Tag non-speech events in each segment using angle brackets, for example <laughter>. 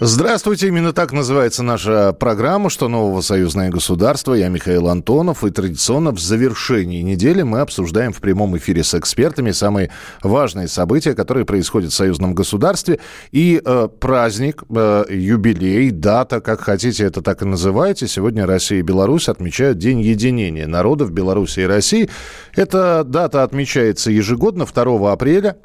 Здравствуйте, именно так называется наша программа «Что нового союзное государство». Я Михаил Антонов, и традиционно в завершении недели мы обсуждаем в прямом эфире с экспертами самые важные события, которые происходят в союзном государстве. И э, праздник, э, юбилей, дата, как хотите, это так и называйте. Сегодня Россия и Беларусь отмечают День единения народов Беларуси и России. Эта дата отмечается ежегодно 2 апреля.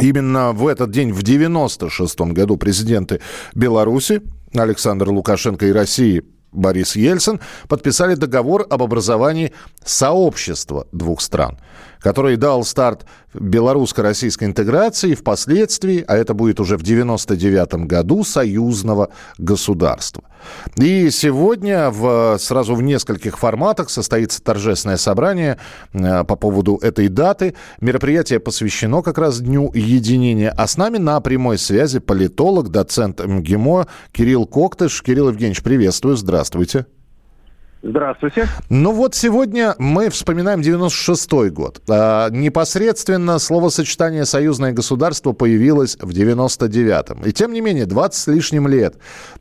Именно в этот день, в 96 году, президенты Беларуси Александр Лукашенко и России Борис Ельцин подписали договор об образовании сообщества двух стран, который дал старт белорусско-российской интеграции впоследствии, а это будет уже в 99 году, союзного государства. И сегодня в, сразу в нескольких форматах состоится торжественное собрание э, по поводу этой даты. Мероприятие посвящено как раз Дню единения. А с нами на прямой связи политолог, доцент МГИМО Кирилл Коктыш. Кирилл Евгеньевич, приветствую, здравствуйте. Здравствуйте. Ну вот сегодня мы вспоминаем 96-й год. А, непосредственно словосочетание «союзное государство» появилось в 99-м. И тем не менее, 20 с лишним лет.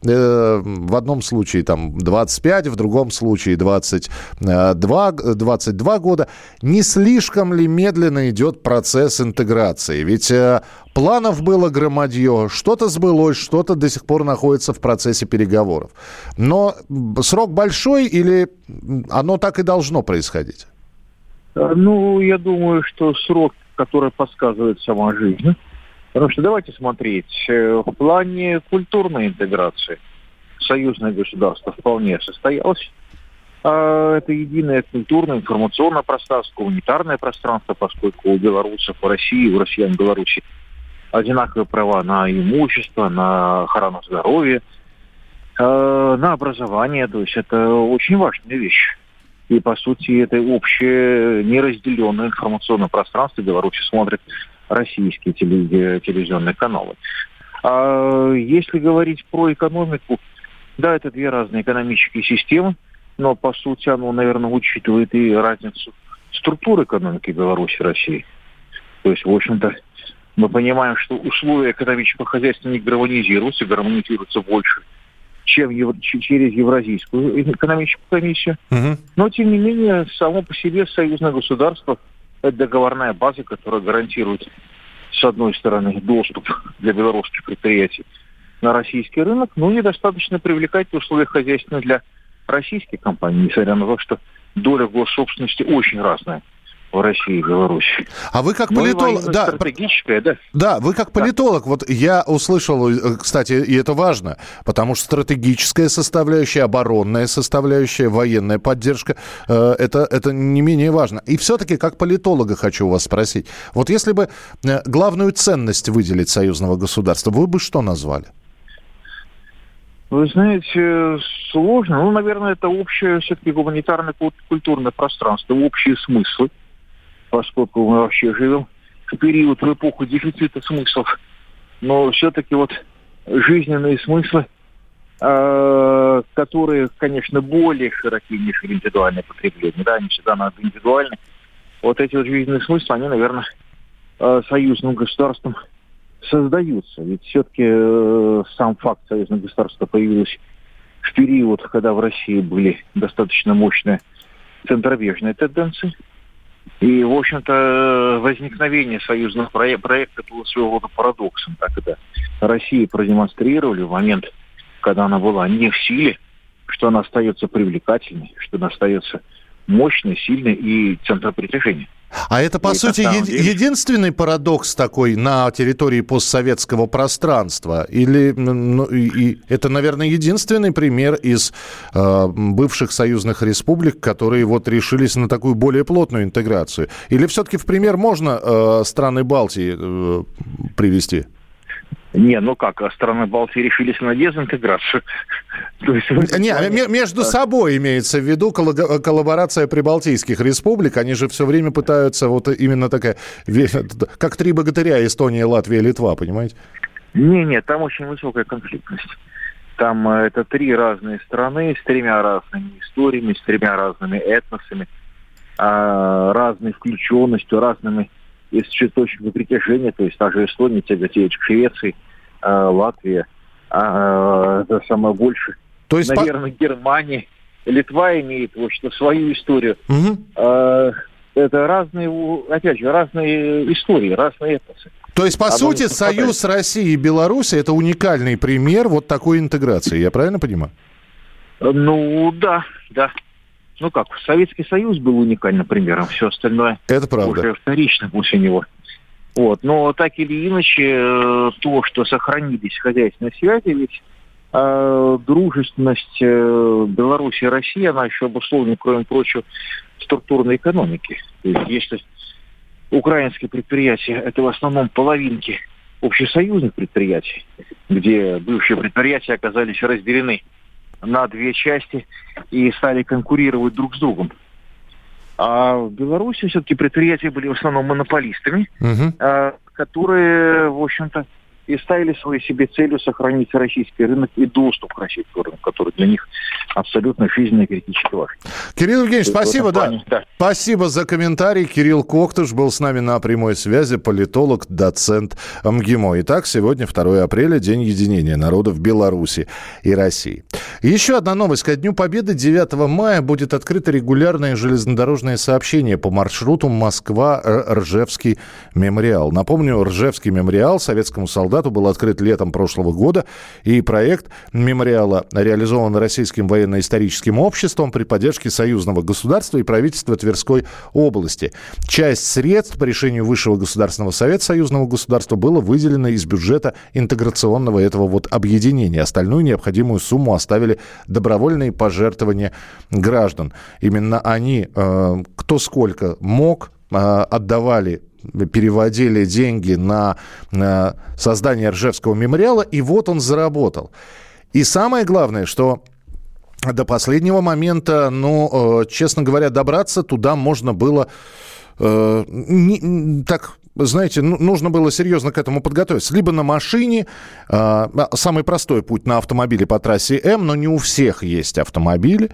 Э, в одном случае там 25, в другом случае 22, 22 года. Не слишком ли медленно идет процесс интеграции? Ведь э, Планов было громадье, что-то сбылось, что-то до сих пор находится в процессе переговоров. Но срок большой или оно так и должно происходить? Э, ну, я думаю, что срок, который подсказывает сама жизнь. Потому что давайте смотреть, э, в плане культурной интеграции союзное государство вполне состоялось. А это единое культурное, информационное пространство, гуманитарное пространство, поскольку у белорусов в России, у россиян Беларуси одинаковые права на имущество, на охрану здоровья, э, на образование. То есть это очень важная вещь. И, по сути, это общее неразделенное информационное пространство. Беларусь смотрит российские телевизионные каналы. А если говорить про экономику, да, это две разные экономические системы, но, по сути, оно, наверное, учитывает и разницу структуры экономики Беларуси и России. То есть, в общем-то, мы понимаем, что условия экономического хозяйства не гармонизируются, гармонизируются больше, чем через Евразийскую экономическую комиссию. Угу. Но, тем не менее, само по себе союзное государство – это договорная база, которая гарантирует, с одной стороны, доступ для белорусских предприятий на российский рынок, но недостаточно привлекательные условия хозяйственные для российских компаний, несмотря на то, что доля госсобственности очень разная в России и Беларуси. А вы как политолог... Ну, да, стратегическая, да. Да, вы как политолог, да. вот я услышал, э, кстати, и это важно, потому что стратегическая составляющая, оборонная составляющая, военная поддержка, э, это, это не менее важно. И все-таки как политолога хочу вас спросить. Вот если бы э, главную ценность выделить союзного государства, вы бы что назвали? Вы знаете, сложно. Ну, наверное, это общее все-таки гуманитарное культурное пространство, общие смыслы поскольку мы вообще живем в период, в эпоху дефицита смыслов. Но все-таки вот жизненные смыслы, э, которые, конечно, более широки, нежели индивидуальное потребление. Да, они всегда надо индивидуальны. Вот эти вот жизненные смыслы, они, наверное, э, союзным государством создаются. Ведь все-таки э, сам факт союзного государства появился в период, когда в России были достаточно мощные центробежные тенденции – и, в общем-то, возникновение союзного проекта было своего рода парадоксом. Так это России продемонстрировали в момент, когда она была не в силе, что она остается привлекательной, что она остается мощной, сильной и центром притяжения. А это, по и сути, е- единственный парадокс такой на территории постсоветского пространства? Или ну, и, и это, наверное, единственный пример из э, бывших союзных республик, которые вот решились на такую более плотную интеграцию? Или все-таки в пример можно э, страны Балтии э, привести? Не, ну как, а страны Балтии решились на дезинтеграцию. <laughs> Не, между собой имеется в виду коллаборация прибалтийских республик. Они же все время пытаются вот именно такая, <laughs> как три богатыря Эстония, Латвия, Литва, понимаете? Не, не, там очень высокая конфликтность. Там э, это три разные страны с тремя разными историями, с тремя разными этносами, а, разной включенностью, разными из точками притяжения, то есть та же Эстония тяготеет к Швеции, э, Латвия, э, это самое больше. То есть, наверное, по... Германия, Литва имеет, в общем свою историю. Угу. Э, это разные, опять же, разные истории, разные этносы. То есть, по Оно сути, союз России и Беларуси – это уникальный пример вот такой интеграции, я правильно понимаю? Ну, да, да. Ну как, Советский Союз был уникальным примером, все остальное Это правда. уже вторично после него. Вот. Но так или иначе, э, то, что сохранились хозяйственные связи, ведь э, дружественность э, Беларуси и России, она еще обусловлена, кроме прочего, структурной экономики. То есть если украинские предприятия – это в основном половинки общесоюзных предприятий, где бывшие предприятия оказались разделены на две части и стали конкурировать друг с другом. А в Беларуси все-таки предприятия были в основном монополистами, угу. которые, в общем-то, и ставили своей себе целью сохранить российский рынок и доступ к российскому рынку, который для них абсолютно жизненно и критически важен. Кирилл Евгеньевич, спасибо, да. да. Спасибо за комментарий. Кирилл Коктыш был с нами на прямой связи, политолог, доцент МГИМО. Итак, сегодня 2 апреля, день единения народов Беларуси и России. Еще одна новость. Ко Дню Победы 9 мая будет открыто регулярное железнодорожное сообщение по маршруту Москва-Ржевский мемориал. Напомню, Ржевский мемориал советскому солдату был открыт летом прошлого года, и проект мемориала реализован Российским военно-историческим обществом при поддержке союзного государства и правительства Тверской области. Часть средств по решению Высшего государственного совета союзного государства было выделено из бюджета интеграционного этого вот объединения. Остальную необходимую сумму оставили добровольные пожертвования граждан. Именно они, э, кто сколько мог, э, отдавали переводили деньги на, на создание Ржевского мемориала, и вот он заработал. И самое главное, что до последнего момента, ну, э, честно говоря, добраться туда можно было э, не, так знаете, ну, нужно было серьезно к этому подготовиться. Либо на машине, э, самый простой путь на автомобиле по трассе М, но не у всех есть автомобили.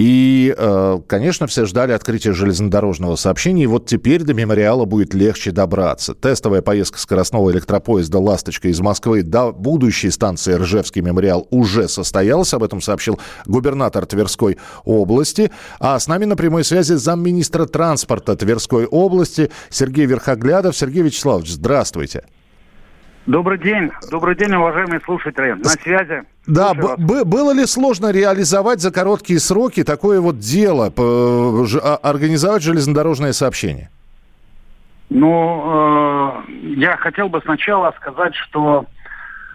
И, э, конечно, все ждали открытия железнодорожного сообщения, и вот теперь до мемориала будет легче добраться. Тестовая поездка скоростного электропоезда «Ласточка» из Москвы до будущей станции Ржевский мемориал уже состоялась, об этом сообщил губернатор Тверской области. А с нами на прямой связи замминистра транспорта Тверской области Сергей Верхоглядов. Сергей Вячеславович, здравствуйте. Добрый день. Добрый день, уважаемые слушатели. На связи. Да, было ли сложно реализовать за короткие сроки такое вот дело, а, организовать железнодорожное сообщение? Ну, э, я хотел бы сначала сказать, что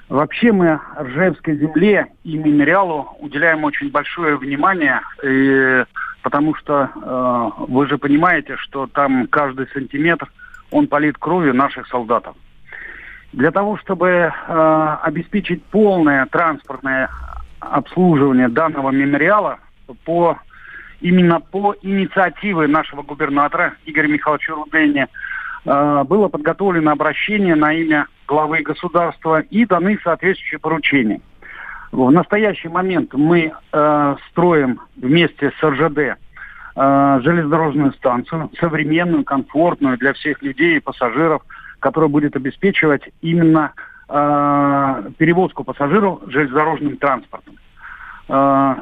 вообще мы Ржевской земле и мемориалу уделяем очень большое внимание, и, потому что э, вы же понимаете, что там каждый сантиметр, он полит кровью наших солдатов. Для того, чтобы э, обеспечить полное транспортное обслуживание данного мемориала по именно по инициативе нашего губернатора Игоря Михайловича Рудени э, было подготовлено обращение на имя главы государства и даны соответствующие поручения. В настоящий момент мы э, строим вместе с РЖД э, железнодорожную станцию, современную, комфортную для всех людей и пассажиров – которая будет обеспечивать именно э, перевозку пассажиров железнодорожным транспортом. Э,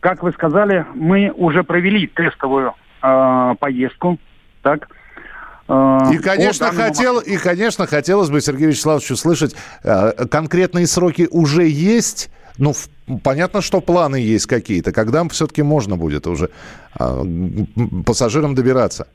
как вы сказали, мы уже провели тестовую э, поездку, так? И, конечно, хотел, и, конечно, хотелось бы, Сергей Вячеславович, услышать, э, конкретные сроки уже есть, ну, понятно, что планы есть какие-то, когда все-таки можно будет уже э, пассажирам добираться?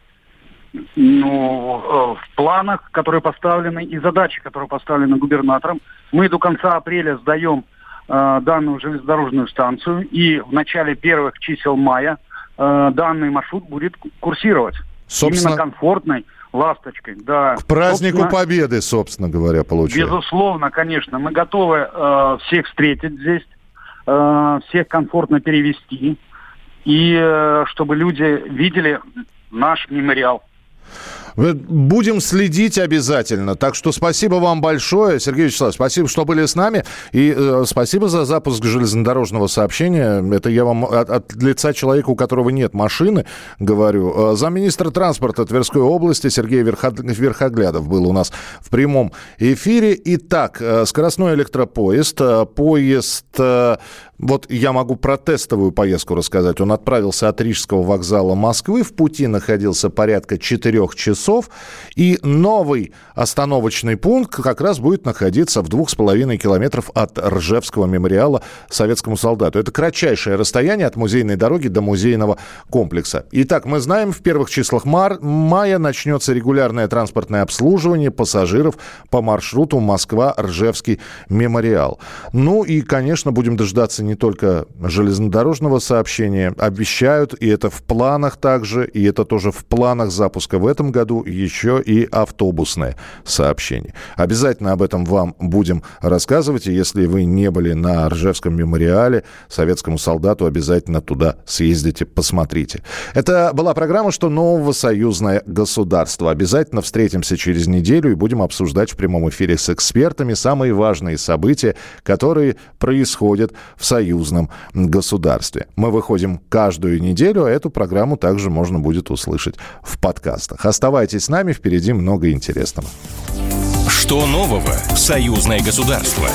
Ну, в планах, которые поставлены, и задачи, которые поставлены губернатором. Мы до конца апреля сдаем э, данную железнодорожную станцию, и в начале первых чисел мая э, данный маршрут будет курсировать. Собственно... Именно комфортной ласточкой, да. К празднику собственно, Победы, собственно говоря, получается. Безусловно, конечно. Мы готовы э, всех встретить здесь, э, всех комфортно перевести, и э, чтобы люди видели наш мемориал. Будем следить обязательно. Так что спасибо вам большое, Сергей Вячеславович. Спасибо, что были с нами. И э, спасибо за запуск железнодорожного сообщения. Это я вам от, от лица человека, у которого нет машины, говорю. Э, замминистра транспорта Тверской области Сергей Верхоглядов был у нас в прямом эфире. Итак, э, скоростной электропоезд. Э, поезд вот я могу про тестовую поездку рассказать. Он отправился от Рижского вокзала Москвы. В пути находился порядка четырех часов. И новый остановочный пункт как раз будет находиться в двух с половиной километров от Ржевского мемориала советскому солдату. Это кратчайшее расстояние от музейной дороги до музейного комплекса. Итак, мы знаем, в первых числах мар- мая начнется регулярное транспортное обслуживание пассажиров по маршруту Москва-Ржевский мемориал. Ну и, конечно, будем дождаться не только железнодорожного сообщения, обещают, и это в планах также, и это тоже в планах запуска в этом году, еще и автобусное сообщение. Обязательно об этом вам будем рассказывать, и если вы не были на Ржевском мемориале, советскому солдату обязательно туда съездите, посмотрите. Это была программа «Что нового союзное государство». Обязательно встретимся через неделю и будем обсуждать в прямом эфире с экспертами самые важные события, которые происходят в союзном государстве. Мы выходим каждую неделю, а эту программу также можно будет услышать в подкастах. Оставайтесь с нами, впереди много интересного. Что нового в союзное государство?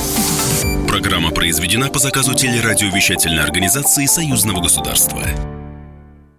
Программа произведена по заказу телерадиовещательной организации союзного государства.